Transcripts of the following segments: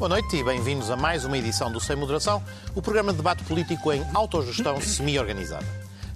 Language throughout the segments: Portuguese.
Boa noite e bem-vindos a mais uma edição do Sem Moderação, o programa de debate político em autogestão semi-organizada.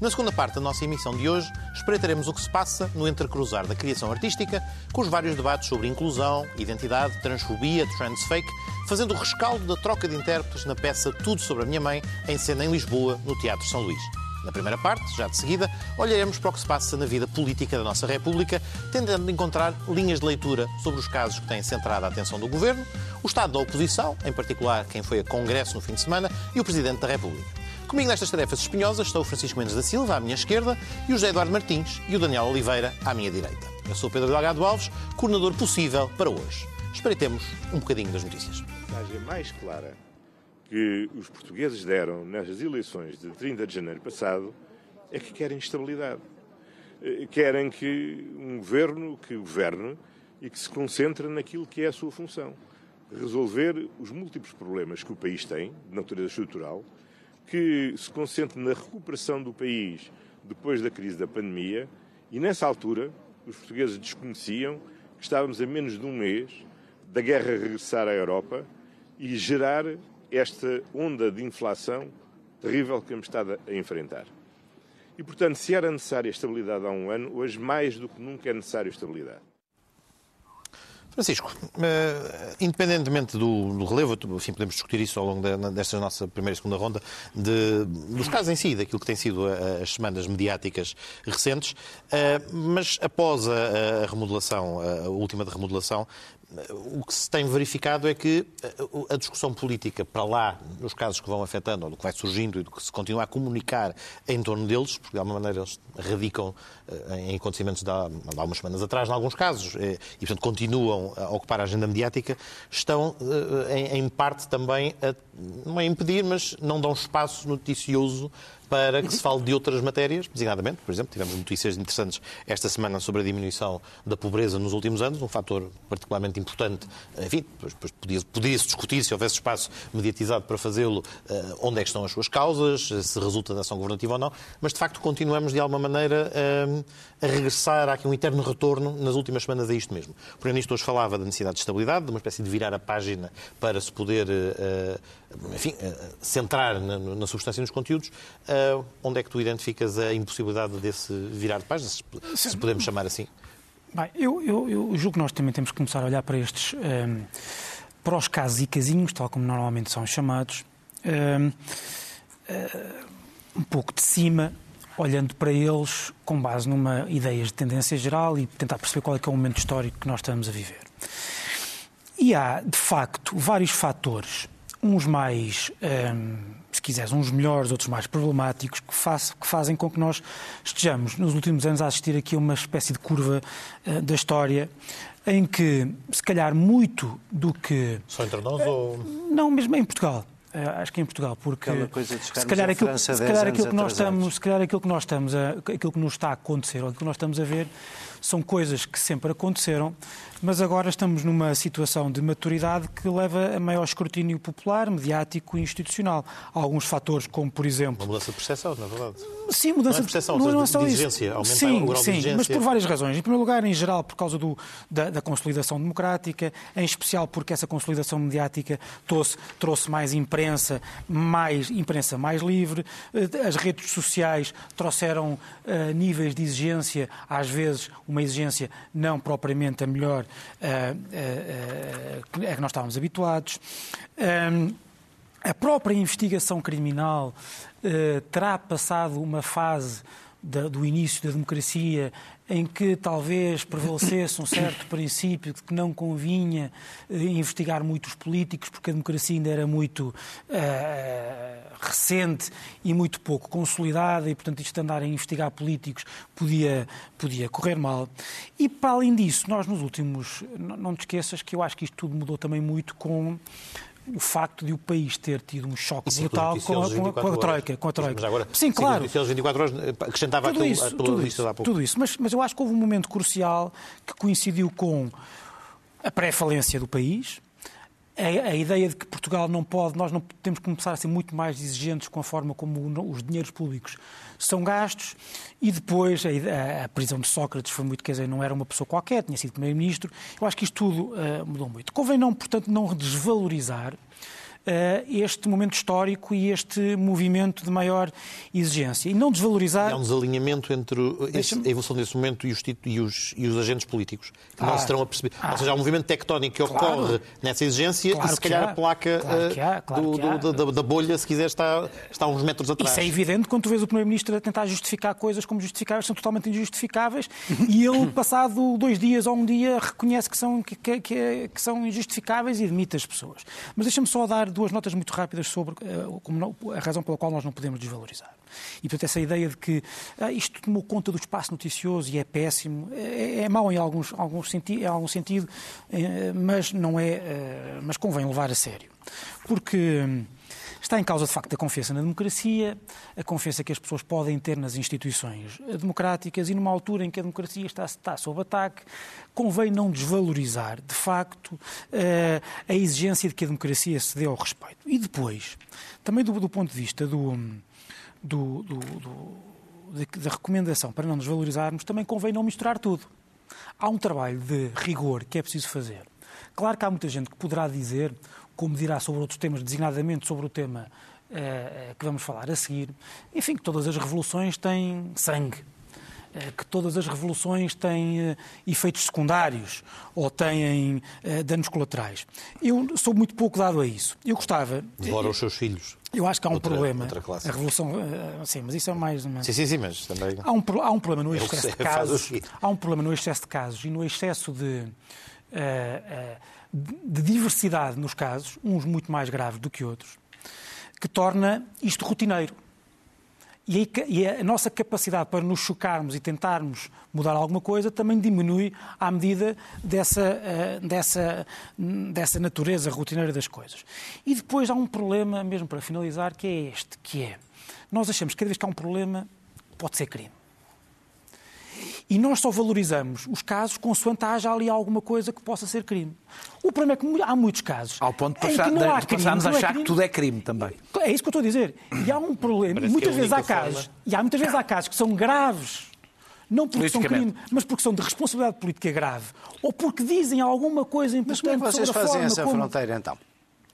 Na segunda parte da nossa emissão de hoje, espreitaremos o que se passa no entrecruzar da criação artística com os vários debates sobre inclusão, identidade, transfobia, transfake, fazendo o rescaldo da troca de intérpretes na peça Tudo sobre a Minha Mãe, em cena em Lisboa, no Teatro São Luís. Na primeira parte, já de seguida, olharemos para o que se passa na vida política da nossa República, tentando encontrar linhas de leitura sobre os casos que têm centrado a atenção do Governo, o estado da oposição, em particular quem foi a Congresso no fim de semana, e o Presidente da República. Comigo nestas tarefas espinhosas estão o Francisco Mendes da Silva, à minha esquerda, e o José Eduardo Martins e o Daniel Oliveira, à minha direita. Eu sou o Pedro Delgado Alves, coordenador possível para hoje. Espreitemos um bocadinho das notícias. A mais clara que os portugueses deram nas eleições de 30 de janeiro passado é que querem estabilidade. Eh, querem que um governo que governe e que se concentre naquilo que é a sua função. Resolver os múltiplos problemas que o país tem, de natureza estrutural, que se concentre na recuperação do país depois da crise da pandemia e, nessa altura, os portugueses desconheciam que estávamos a menos de um mês da guerra regressar à Europa e gerar esta onda de inflação terrível que temos estado a enfrentar. E, portanto, se era necessária estabilidade há um ano, hoje mais do que nunca é necessário estabilidade. Francisco, uh, independentemente do, relevo, enfim, podemos discutir isso ao longo desta nossa primeira e segunda ronda, de, dos casos em si, daquilo que tem sido a, as semanas mediáticas recentes, uh, mas após a remodelação, a última de remodelação, o que se tem verificado é que eh, a discussão política para lá, nos casos que vão afetando, ou do que vai surgindo e do que se continua a comunicar em torno deles, porque de alguma maneira eles radicam eh, em acontecimentos de há, de há umas semanas atrás, em alguns casos, eh, e portanto continuam a ocupar a agenda mediática, estão em, parte também a, não é impedir, mas não dão espaço noticioso para que se fale de outras matérias, designadamente, por exemplo, tivemos notícias interessantes esta semana sobre a diminuição da pobreza nos últimos anos, um fator particularmente importante. Enfim, podia-se podia discutir, se houvesse espaço mediatizado para fazê-lo, eh, onde é que estão as suas causas, se resulta da ação governativa ou não, mas de facto continuamos de alguma maneira eh, a regressar, há aqui um eterno retorno nas últimas semanas a isto mesmo. O Primeiro-Ministro hoje falava da necessidade de estabilidade, de uma espécie de virar a página para se poder, eh, enfim, centrar na substância e nos conteúdos. Uh, onde é que tu identificas a impossibilidade desse virar de página, se, se podemos chamar assim? Bem, eu, eu, eu, julgo que nós também temos que começar a olhar para estes, um, ehm, para os casos e casinhos, tal como normalmente são chamados, um, ehm, eh, um pouco de cima, olhando para eles com base numa ideias de tendência geral e tentar perceber qual é que é o momento histórico que nós estamos a viver. E há, de facto, vários fatores, uns mais um, ehm, se quiseres, uns melhores, outros mais problemáticos, que, faz, que, fazem com que nós estejamos, nos últimos anos, a assistir aqui a uma espécie de curva uh, da história em que, se calhar, muito do que. Só entre nós uh, ou. Não, mesmo em Portugal. Uh, acho que em Portugal, porque se calhar, aquilo, se calhar aquilo que nós estamos, se calhar aquilo que nós estamos a, aquilo que nos está a acontecer, ou aquilo que nós estamos a ver, são coisas que sempre aconteceram, mas agora estamos numa situação de maturidade que leva a maior escrutínio popular, mediático e institucional. Há alguns fatores, como por exemplo. Uma mudança de percepção, na verdade. Sim, mudança não é percepção, de, não, de exigência, aumenta sim, sim, de exigência. mas por várias razões. Em primeiro lugar, em geral, por causa do, da, da, consolidação democrática, em especial porque essa consolidação mediática trouxe, trouxe mais imprensa, mais imprensa mais livre, eh, as redes sociais trouxeram uh, níveis de exigência, às vezes, uma exigência não propriamente a melhor uh, uh, a que nós estávamos habituados. a própria investigação criminal terá passado uma fase do início da democracia em que talvez prevalecesse um certo princípio de que não convinha eh, investigar muito os políticos, porque a democracia ainda era muito uh, recente e muito pouco consolidada, e, portanto, isto de andar a investigar políticos podia, podia correr mal. E, para além disso, nós nos últimos. Não te esqueças que eu acho que isto tudo mudou também muito com o facto de o país ter tido um choque Sim, brutal com a, com, a, com a, Troika. Com a troika. Mas agora, Sim, claro. Se 24 horas eh, acrescentava tudo isso, aquilo, tudo isso, há pouco. Tudo isso, mas, mas eu acho que houve um momento crucial que coincidiu com a pré-falência do país, a, a, ideia de que Portugal não pode, nós não temos que começar a ser muito mais exigentes com a forma como os dinheiros públicos são gastos, e depois a, a, prisão de Sócrates foi muito, quer dizer, não era uma pessoa qualquer, tinha sido primeiro-ministro. Eu acho que isto tudo uh, mudou muito. Convém não, portanto, não desvalorizar este momento histórico e este movimento de maior exigência. E não desvalorizar. Há um desalinhamento entre a evolução desse momento e os, e os, e os agentes políticos que não se terão a perceber. Ah, Ou seja, há um movimento tectónico que claro, ocorre nessa exigência claro e se calhar a placa claro do, do, da, da, bolha, se quiser, está, está uns metros atrás. Isso é evidente quando tu vês o Primeiro-Ministro a tentar justificar coisas como justificáveis, são totalmente injustificáveis e ele, passado dois dias ou um dia, reconhece que são, que, que, que são injustificáveis e demite as pessoas. Mas deixa-me só dar duas notas muito rápidas sobre uh, a razão pela qual nós não podemos desvalorizar. E, portanto, essa ideia de que uh, isto tomou conta do espaço noticioso e é péssimo, é, é mau em alguns, alguns senti em algum sentido, uh, mas não é, mas convém levar a sério. Porque hum, Está em causa, de facto, a confiança na democracia, a confiança que as pessoas podem ter nas instituições democráticas e numa altura em que a democracia está, está sob ataque, convém não desvalorizar, de facto, eh, a exigência de que a democracia se dê ao respeito. E depois, também do, do ponto de vista do, do, do da recomendação para não desvalorizarmos, também convém não misturar tudo. Há um trabalho de rigor que é preciso fazer. Claro que há muita gente que poderá dizer como dirá sobre outros temas, designadamente sobre o tema uh, que vamos falar a seguir, enfim, que todas as revoluções têm sangue, uh, que todas as revoluções têm uh, efeitos secundários ou têm danos colaterais. Eu sou muito pouco dado a isso. Eu gostava. Devora os seus filhos. Eu acho que há um outra, problema. Outra a revolução. sim, mas isso é mais. Sim, sim, sim, mas também. Há um, há um problema no excesso de casos. Há um problema no excesso de casos e no excesso de de diversidade nos casos, uns muito mais graves do que outros, que torna isto rotineiro. E a nossa capacidade para nos chocarmos e tentarmos mudar alguma coisa também diminui à medida dessa, eh, dessa, dessa natureza rotineira das coisas. E depois há um problema, mesmo para finalizar, que é este, que é, nós achamos que cada vez que há um problema pode ser crime. E nós só valorizamos os casos consoante haja ali alguma coisa que possa ser crime. O problema é que há muitos casos. Ao ponto de, passar, de passarmos a é achar é que tudo é crime também. É isso que eu estou a dizer. E há um problema. Parece muitas é vezes há casos. Forma. E há muitas vezes há casos que são graves. Não porque são crime, mas porque são de responsabilidade política grave. Ou porque dizem alguma coisa importante mas como é que vocês fazem essa como... fronteira, então?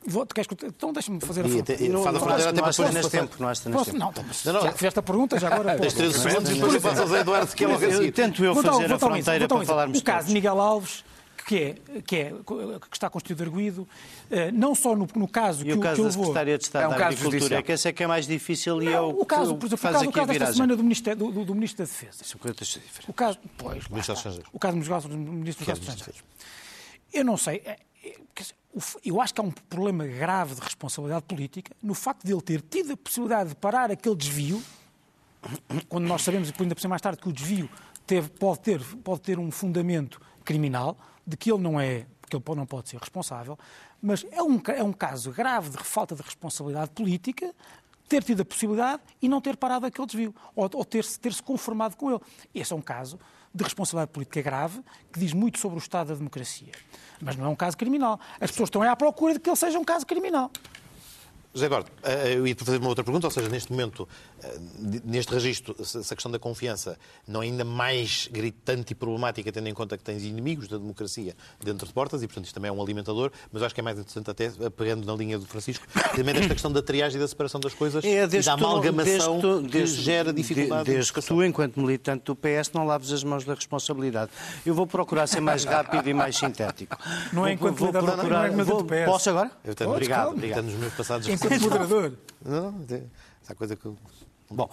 Vou, queres, então deixa-me fazer a fronteira. Não, faz a fronteira até depois neste tempo. Não, neste tempo. Não, não, já fizeste a pergunta, já agora... Tens 13 segundos e depois eu faço ao Zé Eduardo que é logo assim. Tento eu fazer a fronteira para falarmos O caso de Miguel Alves, que, é, que, é, que está constituído arguído, eh, não só no, no caso e que o caso que da Secretaria de Estado é um da Agricultura, é que esse é que é mais difícil e é o, o caso, por exemplo, o caso, o caso desta semana do Ministro, do, do Ministro da Defesa. São coisas diferentes. O caso, pois, o caso do Ministro dos Estrangeiros. Eu não sei, é, é, eu acho que há um problema grave de responsabilidade política no facto de ele ter tido a possibilidade de parar aquele desvio, quando nós sabemos, e ainda por mais tarde, que o desvio teve, pode, ter, pode ter um fundamento criminal, de que ele não é, que ele não pode ser responsável, mas é um, é um caso grave de falta de responsabilidade política ter tido a possibilidade e não ter parado aquele desvio, ou, ou ter-se ter -se conformado com ele. Esse é um caso de responsabilidade política grave que diz muito sobre o Estado da democracia. Mas não é um caso criminal. As pessoas estão à procura de que ele seja um caso criminal. José Eduardo, eh, eu ia fazer uma outra pergunta, ou seja, neste momento, eh, neste registro, se a questão da confiança não é ainda mais gritante e problemática, tendo em conta que tens inimigos da democracia dentro de portas, e portanto isto também é um alimentador, mas acho que é mais interessante até, pegando na linha do Francisco, também desta questão da triagem e da separação das coisas é, e da amalgamação tu, desde, que gera dificuldade. Desde que tu, enquanto militante do PS, não laves as mãos da responsabilidade. Eu vou procurar ser mais rápido e mais sintético. Não é enquanto vou, vou procurar, não é vou, Posso agora? Eu tenho, obrigado, obrigado. nos meus passados enquanto moderador. Não, não, essa coisa que Bom,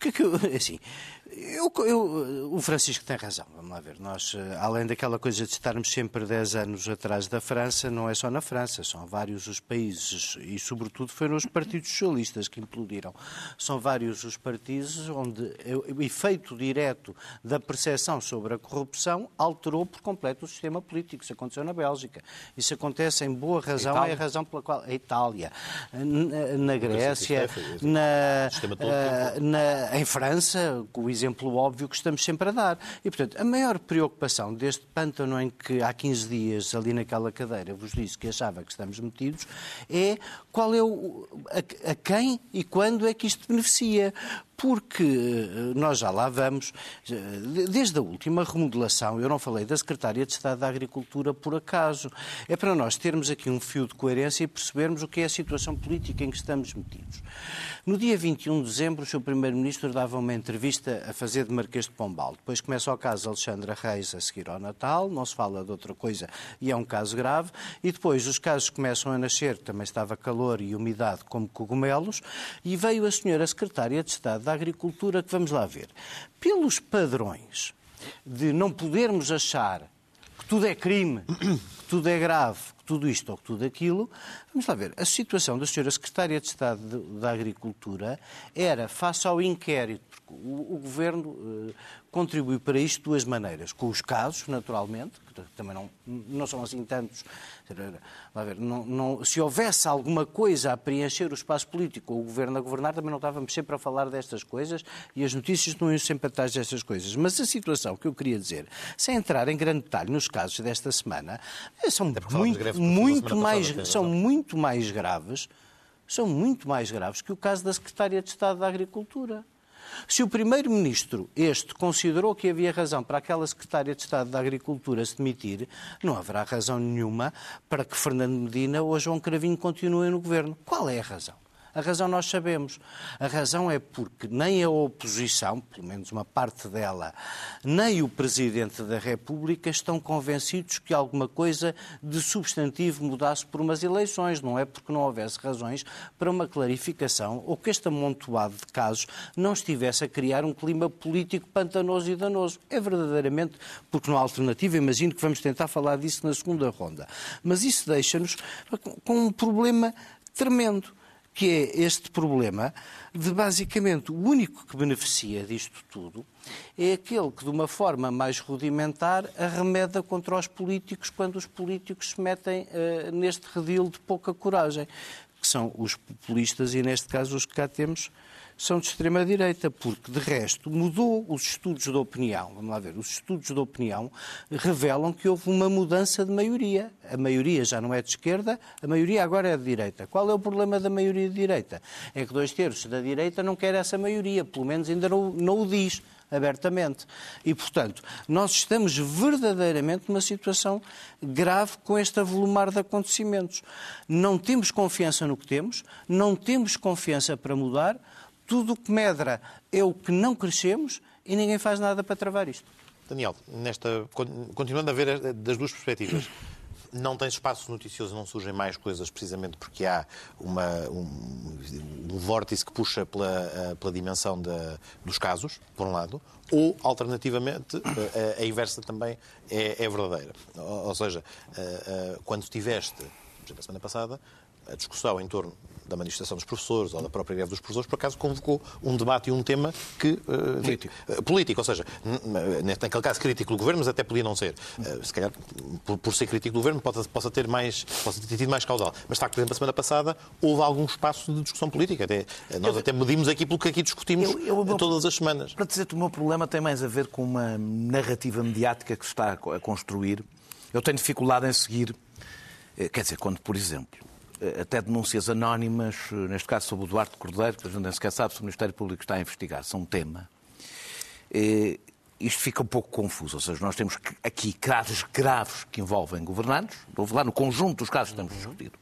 que, que, assim, eu, eu, o Francisco tem razão, vamos lá ver. Nós, eh, além daquela coisa de estarmos sempre 10 anos atrás da França, não é só na França, são vários os países, e sobretudo foram os partidos socialistas que implodiram. São vários os partidos onde o efeito direto da percepção sobre a corrupção alterou por completo o sistema político. Isso aconteceu na Bélgica. Isso acontece em boa razão, é a razão pela qual a Itália, na, na Grécia, na, eh, na, em França, com o exemplo óbvio que estamos sempre a dar. E, portanto, a maior preocupação deste pântano em que há 15 dias, ali naquela cadeira, vos disse que achava que estamos metidos, é qual é o, a, a quem e quando é que isto beneficia porque eh, nós já lá vamos, eh, desde a última remodelação, eu não falei da Secretária de Estado da Agricultura por acaso, é para nós termos aqui um fio de coerência e percebermos o que é a situação política em que estamos metidos. No dia 21 de dezembro, o Sr. Primeiro-Ministro dava uma entrevista a fazer de Marquês de Pombal. Depois começa o caso Alexandra Reis a seguir ao Natal, não se fala de outra coisa e é um caso grave. E depois os casos começam a nascer, também estava calor e umidade como cogumelos, e veio a senhora Secretária de Estado da Agricultura, que vamos lá ver. Pelos padrões de não podermos achar que tudo é crime, que tudo é grave, tudo isto ou tudo aquilo, vamos lá ver. A situação da senhora Secretária de Estado da Agricultura era, face ao inquérito, porque o, o Governo contribuiu para isto de duas maneiras. Com os casos, naturalmente, que também não, não são assim tantos. Ver, não, não, se houvesse alguma coisa a preencher o espaço político ou o Governo a governar, também não estávamos sempre a falar destas coisas e as notícias não iam sempre atrás destas coisas. Mas a situação que eu queria dizer, sem entrar em grande detalhe nos casos desta semana, eh, são muito, muito mais, são muito mais graves são muito mais graves que o caso da Secretária de Estado da Agricultura. Se o Primeiro-Ministro, este, considerou que havia razão para aquela Secretária de Estado da Agricultura se demitir, não haverá razão nenhuma para que Fernando Medina ou João Cravinho continuem no governo. Qual é a razão? A razão nós sabemos. A razão é porque nem a oposição, pelo menos uma parte dela, nem o Presidente da República estão convencidos que alguma coisa de substantivo mudasse por umas eleições. Não é porque não houvesse razões para uma clarificação ou que este amontoado de casos não estivesse a criar um clima político pantanoso e danoso. É verdadeiramente porque não há alternativa. Imagino que vamos tentar falar disso na segunda ronda. Mas isso deixa-nos com um problema tremendo que é este problema de basicamente o único que beneficia disto tudo é aquele que, de uma forma mais rudimentar, arremeda contra os políticos quando os políticos se metem uh, neste redil de pouca coragem, que são os populistas e, neste caso, os que cá temos são de extrema-direita, porque, de resto, mudou os estudos de opinião. Vamos lá ver, os estudos de opinião revelam que houve uma mudança de maioria. A maioria já não é de esquerda, a maioria agora é de direita. Qual é o problema da maioria de direita? É que dois terços da direita não quer essa maioria, pelo menos ainda não, não o diz abertamente. E, portanto, nós estamos verdadeiramente numa situação grave com este avolumar de acontecimentos. Não temos confiança no que temos, não temos confiança para mudar, tudo o que medra é o que não crescemos e ninguém faz nada para travar isto. Daniel, nesta, continuando a ver eh, das duas perspectivas, não tem espaço noticioso, não surgem mais coisas precisamente porque há uma, um, um vórtice que puxa pela, eh, pela dimensão dos casos, por um lado, ou, alternativamente, a, a inversa também é, é verdadeira. Ou, ou seja, quando tiveste, por exemplo, a semana passada, a discussão em torno da manifestação dos professores ou da própria greve dos professores, por acaso convocou um debate e um tema que. Uh, político. Uh, político, ou seja, naquele caso crítico do governo, mas até podia não ser. Uh, se calhar, por, ser crítico do governo, possa, possa, ter mais, possa ter tido mais causal. Mas está por exemplo, a semana passada houve algum espaço de discussão política. Até, nós eu, até medimos aqui pelo que aqui discutimos eu, eu, todas as semanas. Para dizer-te, o meu problema tem mais a ver com uma narrativa mediática que se está a construir. Eu tenho dificuldade em seguir. Quer dizer, quando, por exemplo, até denúncias anónimas, neste caso sobre o Duarte Cordeiro, que a gente nem sequer sabe se o Ministério Público está a investigar, são um tema. Isto fica um pouco confuso, ou seja, nós temos aqui casos graves que envolvem governantes, vou falar no conjunto dos casos que estamos discutindo,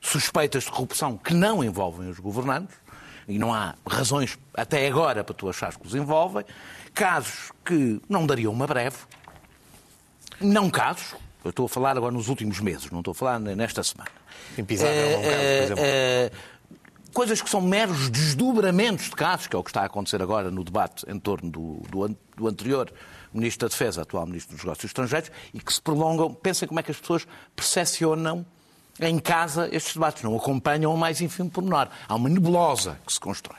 suspeitas de corrupção que não envolvem os governantes, e não há razões até agora para tu achares que os envolvem, casos que não dariam uma breve, não casos, eu estou a falar agora nos últimos meses, não estou a falar nesta semana Impisável, é, um caso, por exemplo. É, coisas que são meros desdobramentos de casos, que é o que está a acontecer agora no debate em torno do, do, do anterior Ministro da Defesa, atual Ministro dos Negócios Estrangeiros, e que se prolongam. Pensem como é que as pessoas percepcionam em casa estes debates, não acompanham o mais ínfimo pormenor. Há uma nebulosa que se constrói.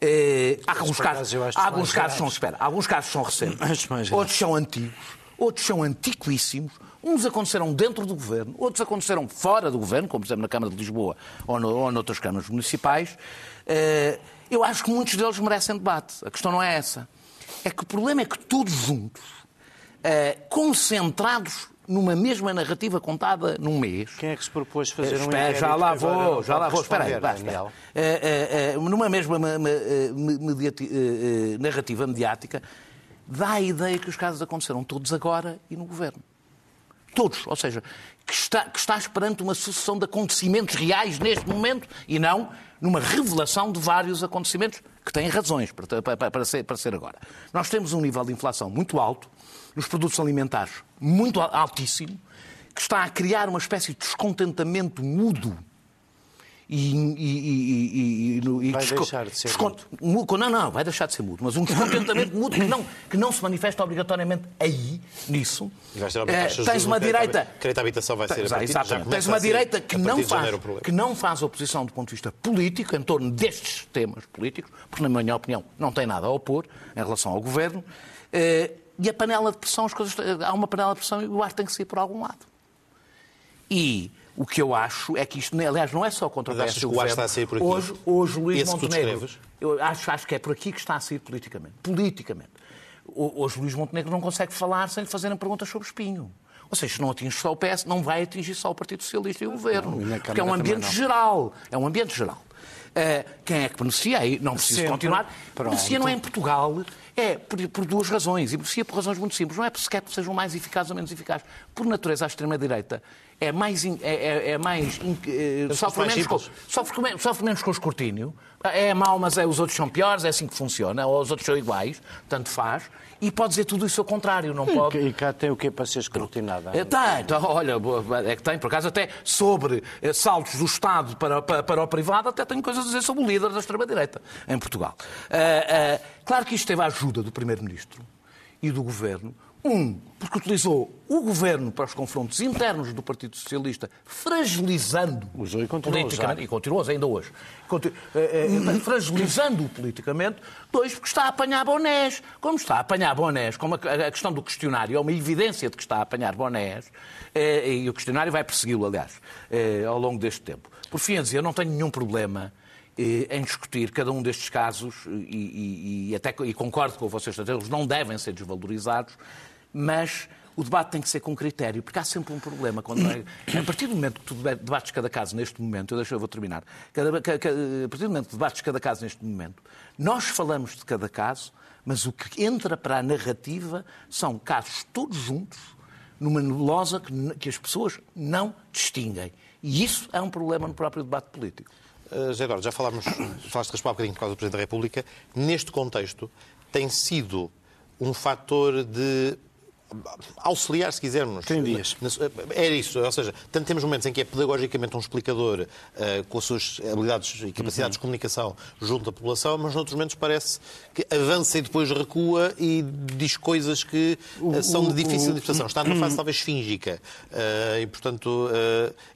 É, há alguns casos, há alguns casos são, espera, alguns casos são recentes, outros são antigos, outros são antiquíssimos, Uns aconteceram dentro do governo, outros aconteceram fora do governo, como por exemplo na Câmara de Lisboa ou, no, ou noutras câmaras municipais. Eh, eu acho que muitos deles merecem debate. A questão não é essa. é que o problema é que todos juntos, eh, concentrados numa mesma narrativa contada num mês. Quem é que se propôs fazer um Espera, inquérito já lá vou, já lá vou. Espera aí. Daniel? Eh, eh, numa mesma narrativa mediática, dá a ideia que os casos aconteceram todos agora e no governo. Todos. Ou seja, que, está, que estás perante uma sucessão de acontecimentos reais neste momento e não numa revelação de vários acontecimentos que têm razões para, para- para ser, para ser agora. Nós temos um nível de inflação muito alto, nos produtos alimentares muito al- altíssimo, que está a criar uma espécie de descontentamento mudo e, e- e- e- no- e Vai deixar de ser descon- mu- Não, não, vai deixar de ser mudo, mas um descontentamento mudo que não, que não se manifesta obrigatoriamente aí, nisso. Vais ter taxas de tens uma direita Crédito à habitação vai ser a partir, já exatamente. Tens uma direita que não, faz, que não faz oposição do ponto de vista político em torno destes temas políticos, porque, na minha opinião, não tem nada a opor em relação ao governo. Eh, E a panela de pressão, as coisas, há uma panela de pressão e o ar tem que sair por algum lado. E o que eu acho é que isto, aliás, não é só contra o PS o que o ar governo. está a sair por aqui? Hoje, hoje Luís Esse que tu Montenegro. Eu acho, acho que é por aqui que está a sair politicamente. Politicamente. O- Hoje Luís Montenegro não consegue falar sem lhe fazerem perguntas sobre espinho. Ou seja, se não atinge só o PS, não vai atingir só o Partido Socialista e o Governo. e na porque é um ambiente não. geral. É um ambiente geral. Eh, quem é que beneficia? Aí não preciso Sempre. continuar. Pronto. Beneficia não é em Portugal, é por, por duas razões. E beneficia por razões muito simples. Não é sequer porque sejam mais eficazes ou menos eficazes. Por natureza, a extrema-direita é mais. É, é- é mais eh, sofre, menos com, sofre, com- sofre menos com o escrutínio. É mau, mas é, os outros são piores, é assim que funciona. Ou os outros são iguais, tanto faz. E pode dizer tudo isso ao contrário, não pode. E cá tem o quê para ser escrutinada? É, Tem, então, olha, é que tem, por acaso, até sobre eh, saltos do Estado para, para, para o privado, até tenho coisas a dizer sobre o líder da extrema-direita em Portugal. Ah, ah, claro que isto teve a ajuda do Primeiro-Ministro e do Governo. Um, porque utilizou o Governo para os confrontos internos do Partido Socialista, fragilizando Usou e politicamente, e usar ainda hoje, Conti- eh, eh, fragilizando-o politicamente. Dois, porque está a apanhar bonés. Como está a apanhar bonés, como a, a questão do questionário é uma evidência de que está a apanhar bonés, eh, e o questionário vai persegui-lo, aliás, eh, ao longo deste tempo. Por fim, a dizer, eu não tenho nenhum problema eh, em discutir cada um destes casos e, e- e até e concordo com vocês, eles não devem ser desvalorizados, mas o debate tem que ser com critério, porque há sempre um problema. Quando é, a partir do momento que tu deba- debates cada caso neste momento, eu, deixo, eu vou terminar, cada, ca- ca- a partir do momento que debates cada caso neste momento, nós falamos de cada caso, mas o que entra para a narrativa são casos todos juntos, numa nebulosa que, que as pessoas não distinguem. E isso é um problema no próprio debate político. Uh, Eduardo, já falámos, falaste de raspar um bocadinho por causa do Presidente da República. Neste contexto, tem sido um fator de auxiliar, se quisermos. Tem dias. É isso, ou seja, tanto temos momentos em que é pedagogicamente um explicador uh, com as suas habilidades e capacidades de comunicação junto à população, mas noutros momentos parece que avança e depois recua e diz coisas que uh, são de difícil interpretação. Está numa fase talvez fíngica uh, e, portanto,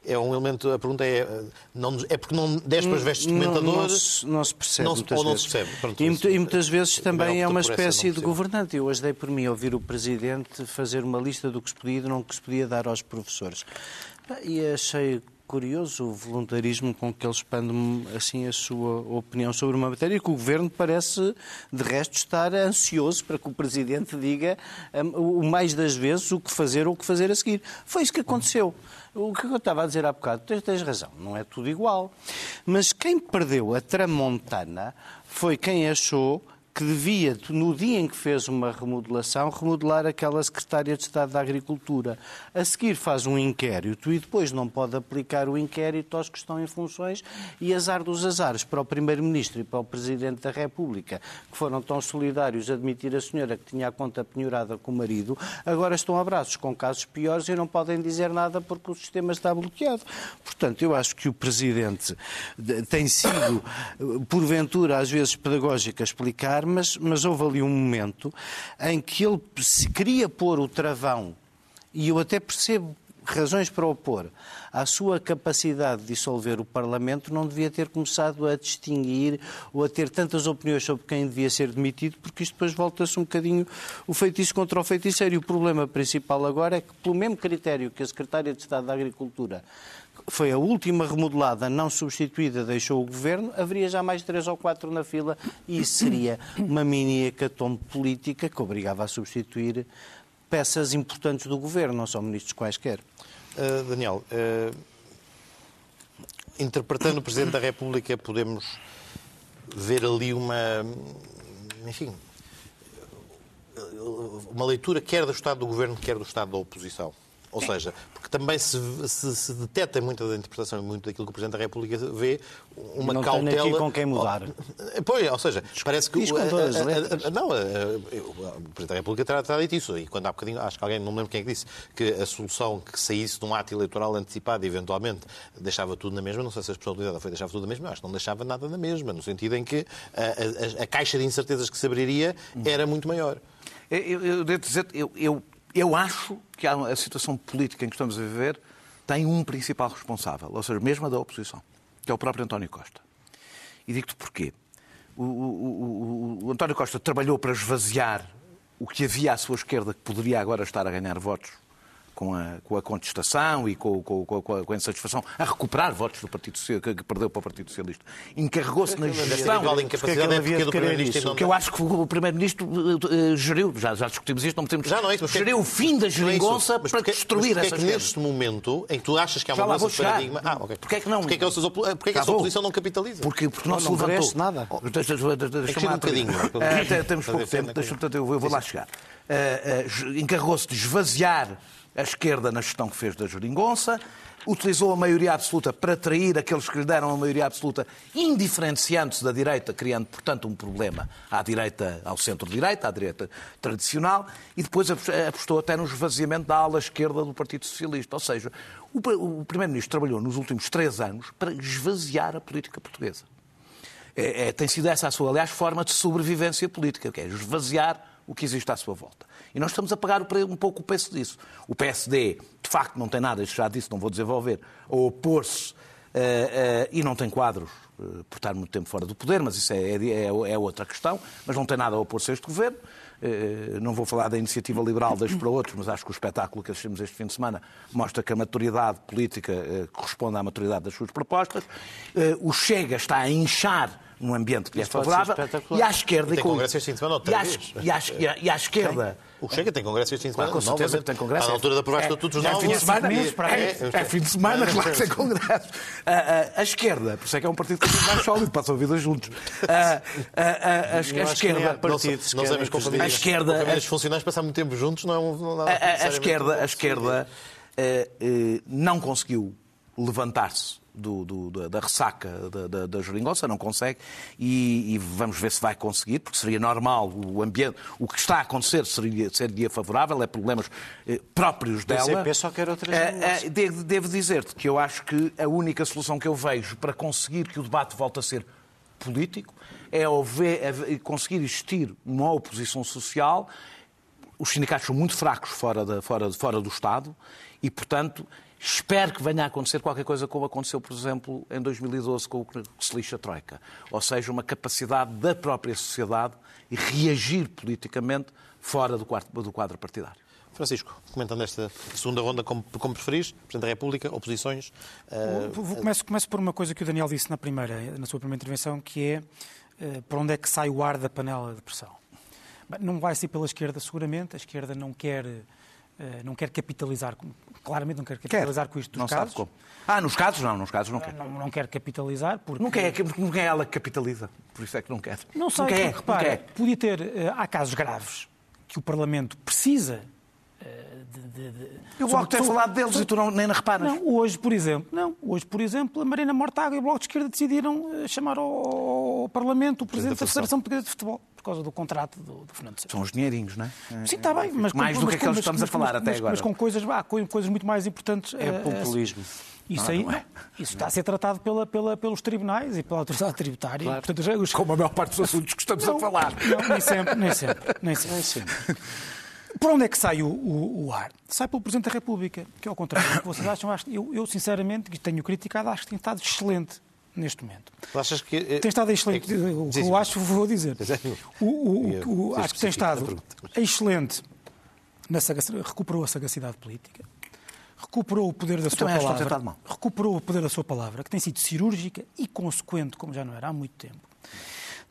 é um elemento. A pergunta é: não, é porque não deste para as vestes de comentador? Não, se, não se percebe. Não se- muitas ou não se percebe. Pronto, e, isso- e muitas vezes também é uma espécie de governante. Eu hoje dei por mim ouvir o Presidente fazer uma lista do que se podia e não que se podia dar aos professores. Pá, E achei curioso o voluntarismo com que ele expande assim a sua opinião sobre uma matéria que o Governo parece, de resto, estar ansioso para que o Presidente diga hum, o mais das vezes o que fazer ou o que fazer a seguir. Foi isso que aconteceu. O que eu estava a dizer há bocado, tens, tens razão, não é tudo igual. Mas quem perdeu a tramontana foi quem achou que devia, no dia em que fez uma remodelação, remodelar aquela Secretária de Estado da Agricultura. A seguir faz um inquérito e depois não pode aplicar o inquérito aos que estão em funções e azar dos azares para o Primeiro-Ministro e para o Presidente da República, que foram tão solidários a admitir a senhora que tinha a conta penhorada com o marido, agora estão a braços com casos piores e não podem dizer nada porque o sistema está bloqueado. Portanto, eu acho que o Presidente de- tem sido, eh, porventura, às vezes pedagógico a explicar, mas, mas houve ali um momento em que ele se queria pôr o travão, e eu até percebo razões para opor, à sua capacidade de dissolver o Parlamento, não devia ter começado a distinguir ou a ter tantas opiniões sobre quem devia ser demitido, porque isto depois volta-se um bocadinho o feitiço contra o feiticeiro. E o problema principal agora é que, pelo mesmo critério que a Secretária de Estado da Agricultura foi a última remodelada não substituída, deixou o governo, haveria já mais três ou quatro na fila e isso seria uma mini hecatombe política que obrigava a substituir peças importantes do governo, não são ministros quaisquer. Uh, Daniel, uh, interpretando o Presidente da República, podemos ver ali uma. Enfim. Uma leitura quer do Estado do Governo, quer do Estado da oposição. Ou seja, porque também se, se, se detecta muita da interpretação e muito daquilo que o Presidente da República vê, uma não cautela. Tenho aqui com quem mudar. Oh, pois, ou seja, parece que. Diz com todas as a, a, a, não, o Presidente da República terá, terá dito isso. E quando há bocadinho, acho que alguém, não me lembro quem é que disse, que a solução que saísse de um ato eleitoral antecipado, eventualmente, deixava tudo na mesma. Não sei se a utilizada foi deixava tudo na mesma, eu acho que não deixava nada na mesma, no sentido em que a, a caixa de incertezas que se abriria era muito maior. Eu, eu, eu devo dizer, eu, eu eu acho que a situação política em que estamos a viver tem um principal responsável, ou seja, mesmo a da oposição, que é o próprio António Costa. E digo-te porquê. O, o, o, o, António Costa trabalhou para esvaziar o que havia à sua esquerda que poderia agora estar a ganhar votos com a, com a contestação e com, com, com, com, a insatisfação, a recuperar votos do Partido Socialista, que perdeu para o Partido Socialista. Encarregou-se na gestão. Que, que eu acho que o Primeiro-Ministro uh, geriu, já, já discutimos isto, não temos já não é isso, geriu o fim da geringonça é para destruir mas essa é que neste momento em que tu achas que há uma mudança de paradigma... Ah, ok. Porquê é que não? Porquê é que, opo... Porquê é que essa oposição não capitaliza? Porque, porque não, não se levantou. nada. Deixa-me um bocadinho. Temos pouco tempo, deixa-me, eu vou lá chegar. Encarregou-se de esvaziar a esquerda na gestão que fez da Jeringonça, utilizou a maioria absoluta para trair aqueles que lhe deram a maioria absoluta, indiferenciando-se da direita, criando, portanto, um problema à direita, ao centro-direita, à direita tradicional, e depois apostou até no esvaziamento da ala esquerda do Partido Socialista. Ou seja, o, Primeiro-Ministro trabalhou nos últimos três anos para esvaziar a política portuguesa. É, é, tem sido essa a sua, aliás, forma de sobrevivência política, que é esvaziar o que existe à sua volta. E nós estamos a pagar um pouco o preço disso. O PSD, de facto, não tem nada, já disse, não vou desenvolver, a opor-se uh, uh, e não tem quadros uh, por estar muito tempo fora do poder, mas isso é, é, é outra questão, mas não tem nada a opor-se a este governo. Não vou falar da iniciativa liberal, deixo para outros, mas acho que o espetáculo que assistimos este fim de semana mostra que a maturidade política corresponde à maturidade das suas propostas. O Chega está a inchar num ambiente que lhe é favorável. E à esquerda. E e à, vez. E à, e à, e à esquerda. O Chega tem congresso este fim de semana. Claro, com certeza que tem congresso. À altura da aprovação de estatutos é, novos. É fim de semana. É, é fim de semana, claro que tem congresso. A, esquerda, por isso é que é um partido que é mais sólido, passam a vida juntos. A, esquerda. Não sabemos confundir. A esquerda. Os funcionários passar muito tempo juntos não é um. A esquerda, a esquerda não conseguiu levantar-se do, do, da ressaca da, da, da geringonça, não consegue, e, e, vamos ver se vai conseguir, porque seria normal o ambiente, o que está a acontecer seria, seria favorável, é problemas eh, próprios dela. O só quer outras eh, devo, devo dizer-te que eu acho que a única solução que eu vejo para conseguir que o debate volte a ser político é, haver, é conseguir existir uma oposição social. Os sindicatos são muito fracos fora, da, fora, fora do Estado e, portanto, Espero que venha a acontecer qualquer coisa como aconteceu, por exemplo, em 2012 com o que se lixa a Troika. Ou seja, uma capacidade da própria sociedade e reagir politicamente fora do quadro, do quadro partidário. Francisco, comentando esta segunda ronda, como, como preferis, Presidente da República, oposições. Uh... Vou, começo, começo por uma coisa que o Daniel disse na, primeira, na sua primeira intervenção, que é uh, por onde é que sai o ar da panela de pressão. Não vai ser pela esquerda, seguramente. A esquerda não quer eh, não quer capitalizar, claramente não quer capitalizar quer. com isto dos não casos. Sabe como. Ah, nos casos não, nos casos não quer. Não, não quer capitalizar porque... Nunca é, nunca é ela que capitaliza, por isso é que não quer. Não sei, nunca é, repara, é. podia ter, eh, há casos graves que o Parlamento precisa de, de, de... Eu vou ter falado deles e tu não, nem reparas. Não, hoje, por exemplo, não, hoje, por exemplo, a Marina Mortágua e o Bloco de Esquerda decidiram chamar ao, ao Parlamento o Presidente da Federação Portuguesa de Futebol por causa do contrato do, do Fernando Santos. São os dinheirinhos, não é? Sim, está bem. Mas mais com, do que aqueles que estamos mas, a falar mas, até mas, agora. Mas com coisas, ah, com coisas muito mais importantes. É populismo. Isso, aí, é. isso está a ser tratado pela, pela, pelos tribunais e pela autoridade tributária. Claro. Portanto, os... Como a maior parte dos assuntos que estamos não, a falar. Não, nem sempre, nem sempre. Nem sempre. Nem sempre. Por onde é que sai o, o, o, ar? Sai pelo Presidente da República, que ao contrário do que vocês acham, acho, eu, eu sinceramente, que tenho criticado, acho que tem estado excelente neste momento. Tu achas que... Tem estado excelente. É que... O que eu acho, vou dizer. O, o, o, acho que tem estado excelente. Na sagacidade, recuperou a sagacidade política, recuperou o poder da sua também acho que palavra. Recuperou o poder da sua palavra, que tem sido cirúrgica e consequente, como já não era há muito tempo.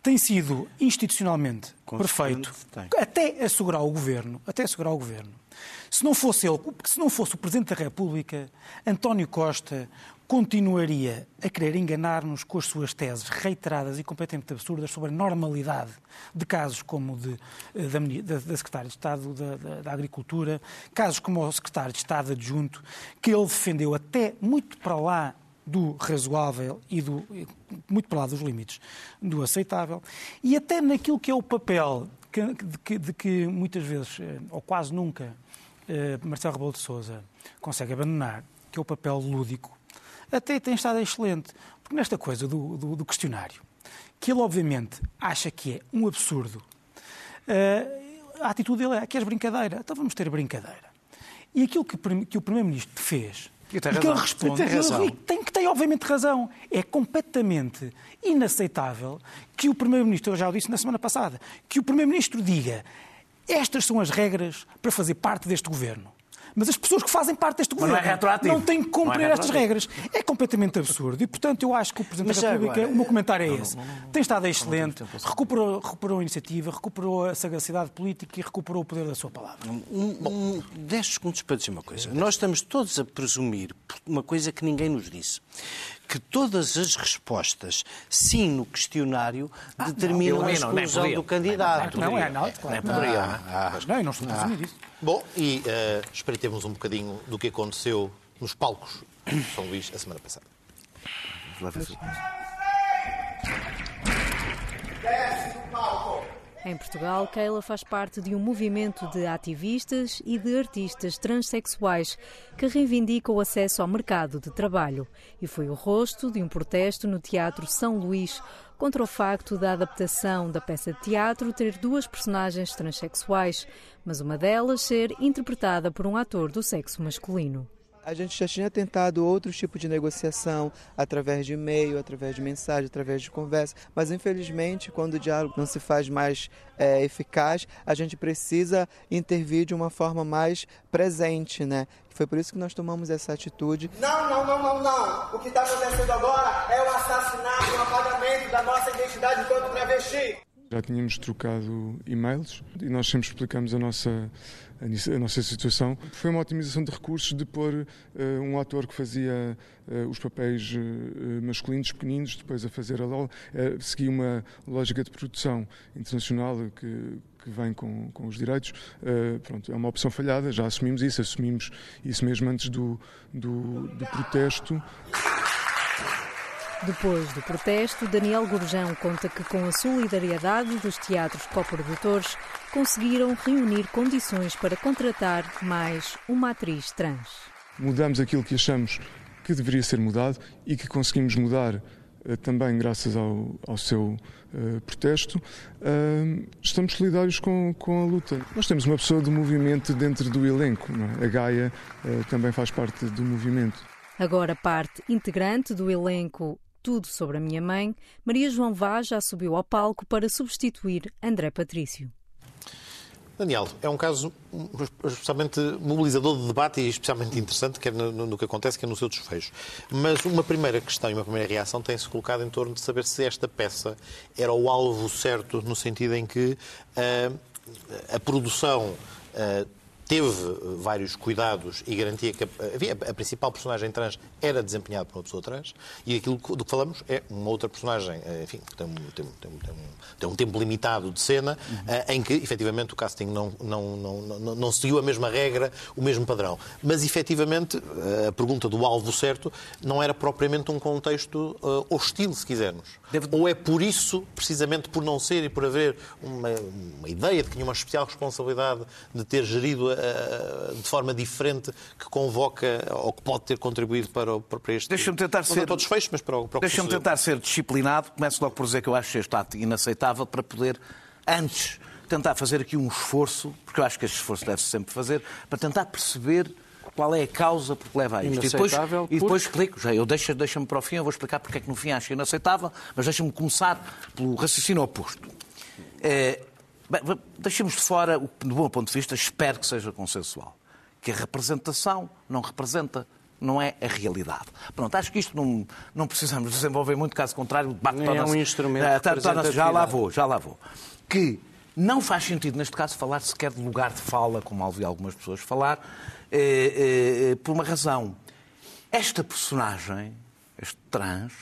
Tem sido institucionalmente perfeito, tem. até assegurar o governo, até assegurar o governo. Se não fosse ele, se não fosse o Presidente da República, António Costa continuaria a querer enganar-nos com as suas teses reiteradas e completamente absurdas sobre a normalidade de casos como o de, eh, da, da, da Secretária de Estado da, da- da Agricultura, casos como o Secretário de Estado adjunto, que ele defendeu até muito para lá do razoável e do, muito para lá dos limites do aceitável, e até naquilo que é o papel que- de, que, de que muitas vezes, eh, ou quase nunca, eh, Marcelo Rebelo de Sousa consegue abandonar, que é o papel lúdico, até tem estado excelente. Porque nesta coisa do, do- do questionário, que ele obviamente acha que é um absurdo, eh, a atitude dele é: queres brincadeira? Então vamos ter brincadeira. E aquilo que, que o Primeiro-Ministro fez. E tem que razão. ele responde, E tem razão. tem que tem obviamente razão. É completamente inaceitável que o Primeiro-Ministro, eu já o disse na semana passada, que o Primeiro-Ministro diga estas são as regras para fazer parte deste governo. Mas as pessoas que fazem parte deste Mas governo não é não têm que cumprir Não é estas regras. É completamente absurdo. E, portanto, eu acho que o Presidente Mas da República, agora- o meu comentário é esse. Tem estado excelente, recuperou, recuperou a iniciativa, recuperou a sagacidade política e recuperou o poder da sua palavra. Um, um, 10 segundos para dizer uma coisa. Nós estamos todos a presumir uma coisa que ninguém nos disse. Que todas as respostas, sim, no questionário, determinam a eliminam, nem exclusão poderiam. do candidato. Não é análise, claro. poderia. Mas não, eu não estou a assumir isso. Bom, e uh, espreitemos um bocadinho do que aconteceu nos palcos de São Luís a semana passada. Em Portugal, Keila faz parte de um movimento de ativistas e de artistas transexuais que reivindica o acesso ao mercado de trabalho. E foi o rosto de um protesto no Teatro São Luís contra o facto da adaptação da peça de teatro ter duas personagens transexuais, mas uma delas ser interpretada por um ator do sexo masculino. A gente já tinha tentado outros tipos de negociação, através de e-mail, através de mensagem, através de conversa, mas infelizmente, quando o diálogo não se faz mais é, eficaz, a gente precisa intervir de uma forma mais presente, né? Foi por isso que nós tomamos essa atitude. Não, não, não, não, não. O que está acontecendo agora é o assassinato, o apagamento da nossa identidade enquanto travesti. Já tínhamos trocado e-mails e nós sempre explicamos a nossa, a nossa situação. Foi uma otimização de recursos de pôr eh, um ator que fazia eh, os papéis eh, masculinos pequeninos, depois a fazer a Lola. Eh, segui uma lógica de produção internacional que, que vem com, com os direitos. Eh, pronto, é uma opção falhada, já assumimos isso, assumimos isso mesmo antes do, do, do protesto. Depois do protesto, Daniel Gurjão conta que, com a solidariedade dos teatros coprodutores, conseguiram reunir condições para contratar mais uma atriz trans. mudamos aquilo que achamos que deveria ser mudado e que conseguimos mudar eh, também graças ao, ao seu eh, protesto. Ah, estamos solidários com, com a luta. Nós temos uma pessoa do movimento dentro do elenco. é? A Gaia eh, também faz parte do movimento. Agora parte integrante do elenco Tudo sobre a Minha Mãe, Maria João Vaz já subiu ao palco para substituir André Patrício. Daniel, é um caso especialmente mobilizador de debate e especialmente interessante, quer no, no- no que acontece, quer no seu desfecho. Mas uma primeira questão e uma primeira reação tem-se colocado em torno de saber se esta peça era o alvo certo, no sentido em que ah, a produção ah, teve vários cuidados e garantia que a, a principal personagem trans era desempenhada por uma pessoa trans e aquilo do que falamos é uma outra personagem, eh, enfim, que tem, um- tem, tem, tem um, tem tempo limitado de cena eh, em que, efetivamente, o casting não, não, não, não, não seguiu a mesma regra, o mesmo padrão. Mas, efetivamente, eh, a pergunta do alvo certo não era propriamente um contexto eh, hostil, se quisermos. Ou é por isso, precisamente por não ser e por haver uma, uma ideia de que tinha uma especial responsabilidade de ter gerido eh, de forma diferente que convoca ou que pode ter contribuído para, o- para este. Deixa-me tentar ser- o desfecho, mas para o, para Deixa-me tentar ser disciplinado. Começo logo por dizer que eu acho este ato inaceitável para poder, antes, tentar fazer aqui um esforço, porque eu acho que este esforço deve-se sempre fazer, para tentar perceber qual é a causa porque leva a isto. E depois, Inaceitável e depois porque- explico. Já, eu deixa, deixa-me para o fim, eu vou explicar porque é que no fim acho inaceitável, mas deixa-me começar pelo raciocínio oposto. É, bem, deixemos de fora, o- do meu ponto de vista, espero que seja consensual. que a representação não representa não é a realidade. Pronto, acho que isto não, não precisamos desenvolver muito, caso contrário, o debate torna-se- é um instrumento eh, torna-se- Já lá vou, já lá vou. Que não faz sentido, neste caso, falar sequer de lugar de fala, como ouvi algumas pessoas falar, eh, eh, por uma razão. Esta personagem, este trans,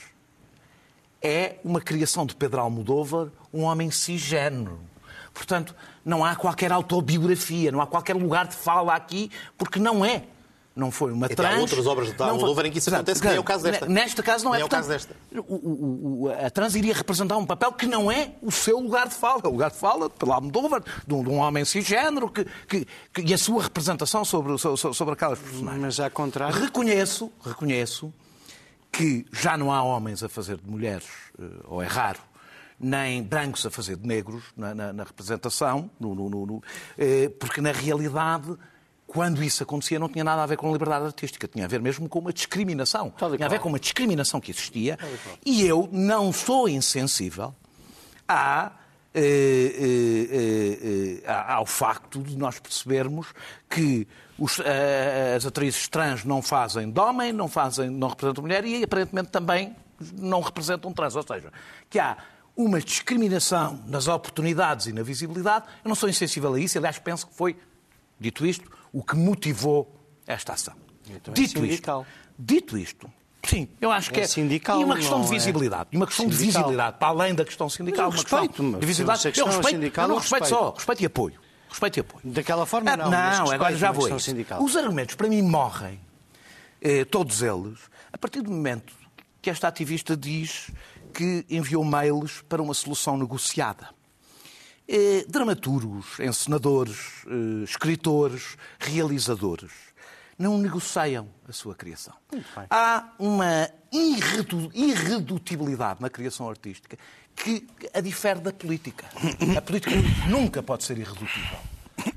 é uma criação de Pedro Almodóvar, um homem cisgênero. Portanto, não há qualquer autobiografia, não há qualquer lugar de fala aqui, porque não é. Não foi uma Até há trans. outras obras de Almodóvar em que isso Exato. acontece, que nem é o caso desta. Neste caso não é. Nem é o Portanto, caso desta. o- o- o- a trans iria representar um papel que não é o seu lugar de fala. É o lugar de fala pelo Almodóvar, de um, de um homem cisgênero, que, que, que- e a sua representação sobre, sobre, sobre aquelas personagens. Mas ao contrário. Reconheço, reconheço que já não há homens a fazer de mulheres, eh, ou é raro, nem brancos a fazer de negros na, na- na representação, no- no- no- eh, porque na realidade, quando isso acontecia, não tinha nada a ver com liberdade artística, tinha a ver mesmo com uma discriminação. Tal Tinha a ver com uma discriminação que existia. E eu não sou insensível à, eh, eh, eh, eh, ao facto de nós percebermos que os- eh, as atrizes trans não fazem de homem, não, fazem, não representam mulher e aparentemente também não representam trans. Ou seja, que há uma discriminação nas oportunidades e na visibilidade. Eu não sou insensível a isso, aliás, penso que foi, dito isto, o que motivou esta ação. Então é Dito sindical. isto, dito isto, sim, eu acho que É é. sindical, e uma questão de é? visibilidade. E uma questão de Sindical. visibilidade, para além da questão sindical. Mas eu uma questão respeito, mas de visibilidade. questão eu é respeito, sindical, eu não respeito respeito. só, respeito e apoio. Respeito e apoio. Daquela forma, Ah, não. não, agora já vou. questão. Os argumentos, para mim, morrem, eh, todos eles, a partir do momento que esta ativista diz que enviou mails para uma solução negociada. Eh, dramaturgos, encenadores, eh, escritores, realizadores não negociam a sua criação. Há uma irredu- irredutibilidade na criação artística que a difere da política. A política nunca pode ser irredutível.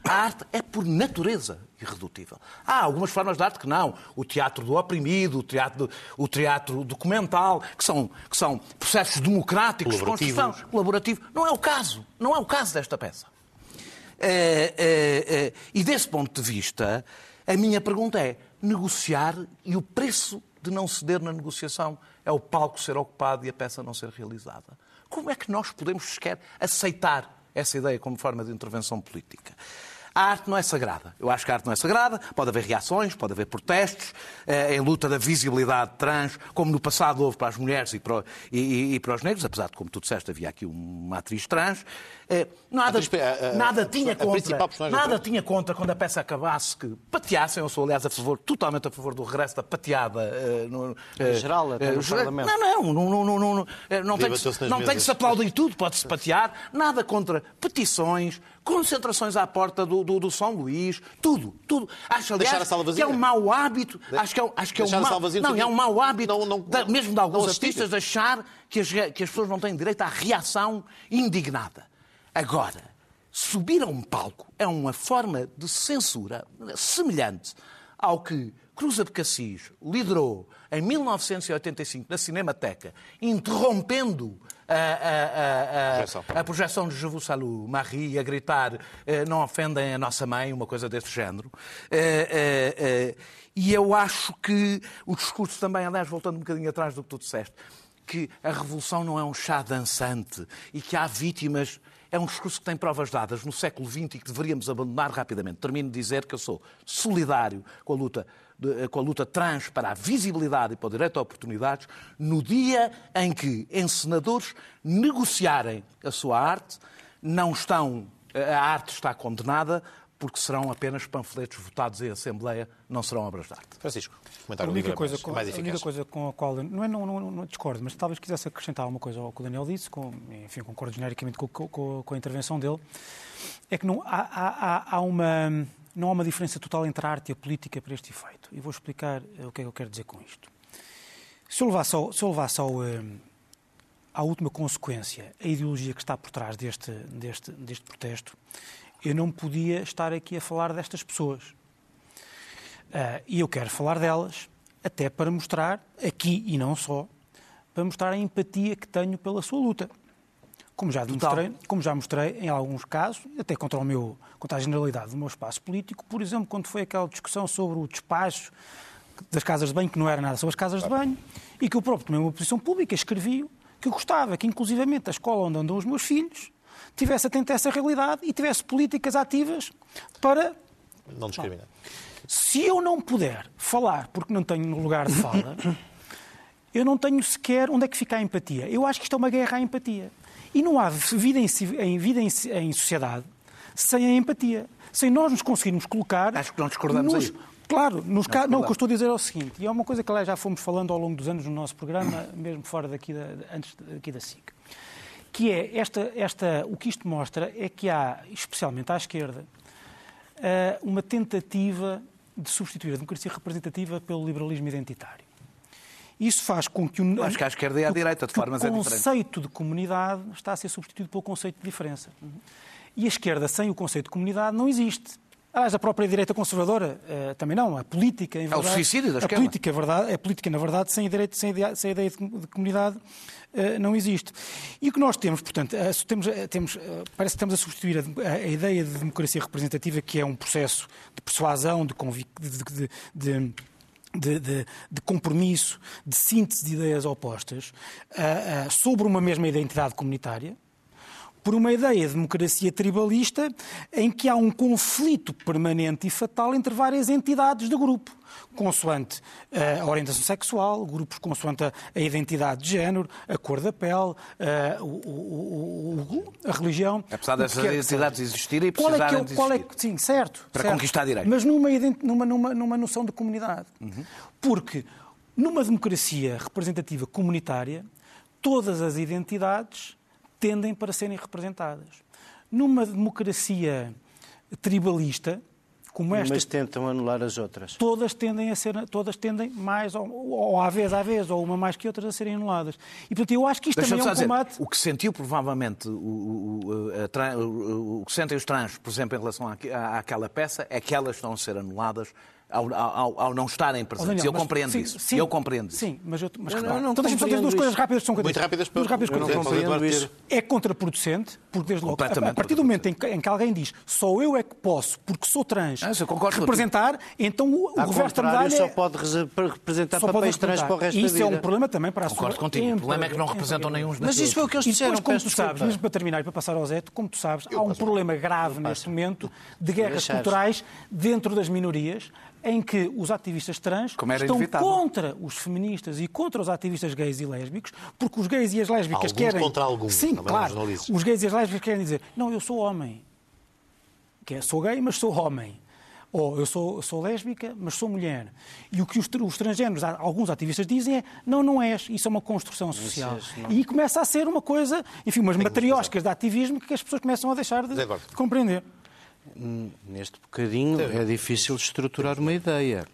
A arte é, por natureza, irredutível. Há algumas formas de arte que não. O teatro do oprimido, o teatro, o teatro documental, que são, que são processos democráticos, construção, colaborativo. Não é o caso. Não é o caso desta peça. Eh, eh, eh, e desse ponto de vista, a minha pergunta é: negociar e o preço de não ceder na negociação é o palco ser ocupado e a peça não ser realizada? Como é que nós podemos sequer aceitar essa ideia como forma de intervenção política? A arte não é sagrada. Eu acho que a arte não é sagrada. Pode haver reações, pode haver protestos, eh, em luta da visibilidade trans, como no passado houve para as mulheres e para, o- e- e- e para os negros, apesar de, como tu disseste, havia aqui uma atriz trans. Eh, nada, atriz, a- a- nada a- tinha contra. principal personagem Nada tinha contra quando a peça acabasse que pateassem. Eu sou, aliás, a favor, totalmente a favor do regresso da pateada. eh, no, eh, geral, até no eh, Parlamento. Não, não, não, não, não, não, eh, não tem que, se aplaudir tudo, pode-se patear. Nada contra petições, concentrações à porta do, do, do São Luís, tudo, tudo. Acho, aliás, Deixar a sala que é vazia. um mau hábito. Acho que é, acho que é um a mau, vazia não, é um mau hábito, Não, não- da- mesmo de alguns artistas, de achar que as, que as pessoas não têm direito à reação indignada. Agora, subir a um palco é uma forma de censura semelhante ao que Cruz Abcacis liderou em 1985 na Cinemateca, interrompendo a, a- a- a- Projeção. de Je vous salue, Marie, a gritar eh, não ofendem a nossa mãe, uma coisa desse género. Eh, eh, e eu acho que o discurso também, aliás, voltando um bocadinho atrás do que tu disseste, que a revolução não é um chá dançante e que há vítimas. É um discurso que tem provas dadas no século XX e que deveríamos abandonar rapidamente. Termino de dizer que eu sou solidário com a luta, de- com a luta trans para a visibilidade e para o direito a oportunidades no dia em que encenadores negociarem a sua arte, não estão, a arte está condenada porque serão apenas panfletos votados em Assembleia, não serão obras de arte. Francisco, A comentário única, livre é coisa mais, com, mais a única eficaz. coisa com a qual não, é, não, não, não discordo, mas talvez quisesse acrescentar alguma coisa ao que o Daniel disse, com, enfim, concordo genericamente com, com- com- a intervenção dele, é que não há- há- há uma, não há uma diferença total entre a arte e a política para este efeito. E vou explicar eh, o que é que eu quero dizer com isto. Se eu levasse, ao, se eu levasse ao, eh, à última consequência a ideologia que está por trás deste, deste, deste protesto, eu não podia estar aqui a falar destas pessoas. Ah, e eu quero falar delas, até para mostrar, aqui e não só, para mostrar a empatia que tenho pela sua luta. Como já, demonstrei, como já mostrei em alguns casos, até contra, o meu, contra a generalidade do meu espaço político, por exemplo, quando foi aquela discussão sobre o despacho das casas de banho, que não era nada sobre as casas de banho, e que eu próprio tomei uma posição pública, escrevi que eu gostava que, inclusivamente, a escola onde andam os meus filhos tivesse atento a essa realidade e tivesse políticas ativas para Não discrimina. se eu não puder falar porque não tenho lugar de fala, eu não tenho sequer onde é que fica a empatia. Eu acho que isto é uma guerra à empatia. E não há vida em, em vida em, em sociedade sem a empatia. Sem nós nos conseguirmos colocar. Acho que não discordamos nos- aí. Claro, nos ca... não, o que eu estou a dizer é o seguinte, e é uma coisa que aliás, já fomos falando ao longo dos anos no nosso programa, mesmo fora daqui da, antes daqui da SIC, que é esta, esta, o que isto mostra é que há, especialmente à esquerda, eh, uma tentativa de substituir a democracia representativa pelo liberalismo identitário. Isso faz com que o, Acho que à esquerda e à o- direita, de formas o é diferente. conceito de comunidade está a ser substituído pelo conceito de diferença. E a esquerda sem o conceito de comunidade não existe. Aliás, a própria direita conservadora eh, também não. A política, em o verdade, suicídio da a esquerda. política, a, verdade, a política, na verdade, sem a, direita, sem a ideia, sem ideia de com- de comunidade eh, não existe. E o que nós temos, portanto, eh, temos, temos, parece que estamos a substituir a, a ideia de democracia representativa, que é um processo de persuasão, de, convic- de- de- de- de, de- de compromisso, de síntese de ideias opostas, ah, ah, sobre uma mesma identidade comunitária, por uma ideia de democracia tribalista em que há um conflito permanente e fatal entre várias entidades do grupo, consoante eh, a orientação sexual, grupos consoante a, a identidade de género, a cor da pele, eh, o- o- a religião. Apesar dessas que identidades existirem e Qual é que é, precisarem de qual é que- Sim, certo. Para certo. conquistar direitos. Mas numa, numa, numa, numa noção de comunidade. Porque numa democracia representativa comunitária, todas as identidades tendem para serem representadas. Numa democracia tribalista, como esta, Mas tentam anular as outras. todas tendem a ser, todas tendem mais, ou, ou à vez à vez, ou uma mais que outras, a serem anuladas. E portanto, eu acho que isto também é um dizer, combate. o que sentiu provavelmente, o, o- o- o- o que sentem os trans, por exemplo, em relação à, à- àquela peça, é que elas estão a ser anuladas ao, ao- ao não estarem Oh, presentes. Daniel, eu compreendo sim, isso. sim, eu compreendo isso. Sim, mas, eu, mas Eu repara, não então deixa-me só dizer duas compreendo coisas isso. rápidas que são Muito rápidas para duas rápidas para- coisas. para- para compreendo isso. É contraproducente, porque desde logo, a, partir do momento em que, em que alguém diz só eu é que posso, porque sou trans, Ah, eu concordo representar, então o, o reverso da medalha só é- pode rese- representar só pode papéis trans para o resto E da Isso vida. é um problema também para a sua Concordo contigo. O problema é que não representam nenhum dos Mas isso foi o que eles E disseram, depois, como tu sabes, mesmo para terminar e para passar ao Zé, como tu sabes, há um problema grave neste momento de guerras culturais dentro das minorias, em que os ativistas trans Como era estão inevitável. contra os feministas e contra os ativistas gays e lésbicos, porque os gays e as lésbicas Alguns querem... contra alguns, Sim, claro. Os gays e as lésbicas querem dizer, não, eu sou homem. Que é, sou gay, mas sou homem. Ou eu sou, sou lésbica, mas sou mulher. E o que os, os transgêneros, alguns ativistas dizem é não, não és. Isso é uma construção social. E começa a ser uma coisa, enfim, umas matrioscas de ativismo que as pessoas começam a deixar de, de compreender. Neste bocadinho é difícil estruturar uma ideia.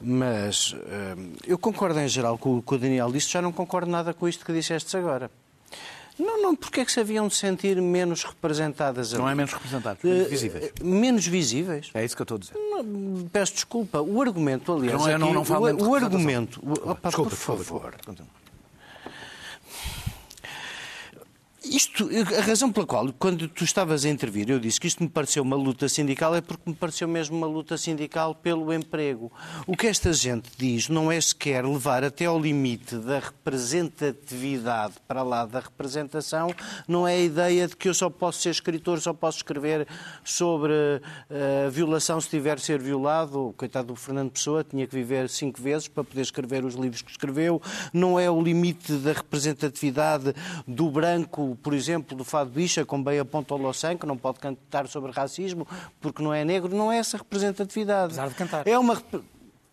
Mas hum, eu concordo em geral com o que o Daniel disse, já não concordo nada com isto que disseste agora. Não, não, porque é que se haviam de sentir menos representadas ali? Não é menos representados, Eh, menos visíveis. eh, Menos visíveis? É isso que eu estou a dizer. Não, peço desculpa. O argumento, aliás, Não, eu não- aqui, não falo o, o argumento, o- opa, Desculpa, por favor. desculpa. Isto, a razão pela qual, quando tu estavas a intervir, eu disse que isto me pareceu uma luta sindical é porque me pareceu mesmo uma luta sindical pelo emprego. O que esta gente diz não é sequer levar até ao limite da representatividade para lá da representação, não é a ideia de que eu só posso ser escritor, só posso escrever sobre a violação se tiver de ser violado. O coitado do Fernando Pessoa tinha que viver cinco vezes para poder escrever os livros que escreveu. Não é o limite da representatividade do branco, por exemplo, do Fado Bicha, com Beia Ponto ao Lossan, que não pode cantar sobre racismo porque não é negro. Não é essa representatividade. Apesar de cantar. É uma.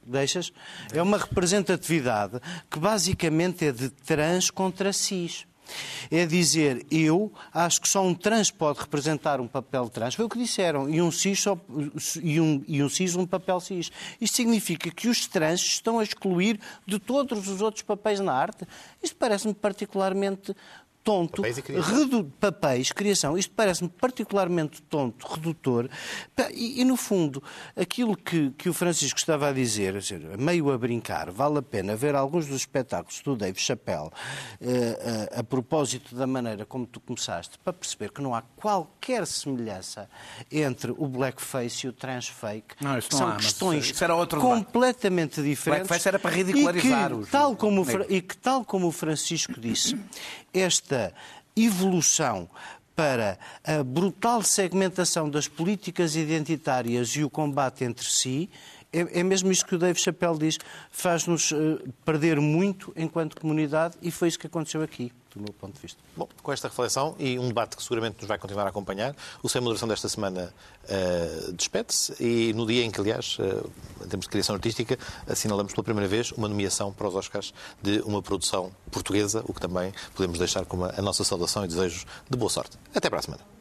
Deixas? É uma representatividade que basicamente é de trans contra cis. É dizer, eu acho que só um trans pode representar um papel trans. Foi o que disseram. E um cis, só, e um, e um cis um papel cis. Isto significa que os trans estão a excluir de todos os outros papéis na arte. Isto parece-me particularmente tonto, Papéis e criação. redu- papéis, criação. Isto parece-me particularmente tonto, redutor. E, e, no fundo, aquilo que, que o Francisco estava a dizer, dizer, meio a brincar, vale a pena ver alguns dos espetáculos do Dave Chappelle eh, eh, a propósito da maneira como tu começaste, para perceber que não há qualquer semelhança entre o blackface e o transfake. Não, isso não São há, questões isso era outro debate. completamente diferentes. Blackface era para ridicularizar e que, os- tal como o e que, tal como o Francisco disse, esta evolução para a brutal segmentação das políticas identitárias e o combate entre si, é, é mesmo isso que o Dave Chappelle diz, faz-nos eh, perder muito enquanto comunidade e foi isso que aconteceu aqui, do meu ponto de vista. Bom, com esta reflexão e um debate que seguramente nos vai continuar a acompanhar, o Sem Moderação desta semana eh, despede-se e no dia em que, aliás, eh, em termos de criação artística, assinalamos pela primeira vez uma nomeação para os Oscars de uma produção portuguesa, o que também podemos deixar como a nossa saudação e desejos de boa sorte. Até para a semana.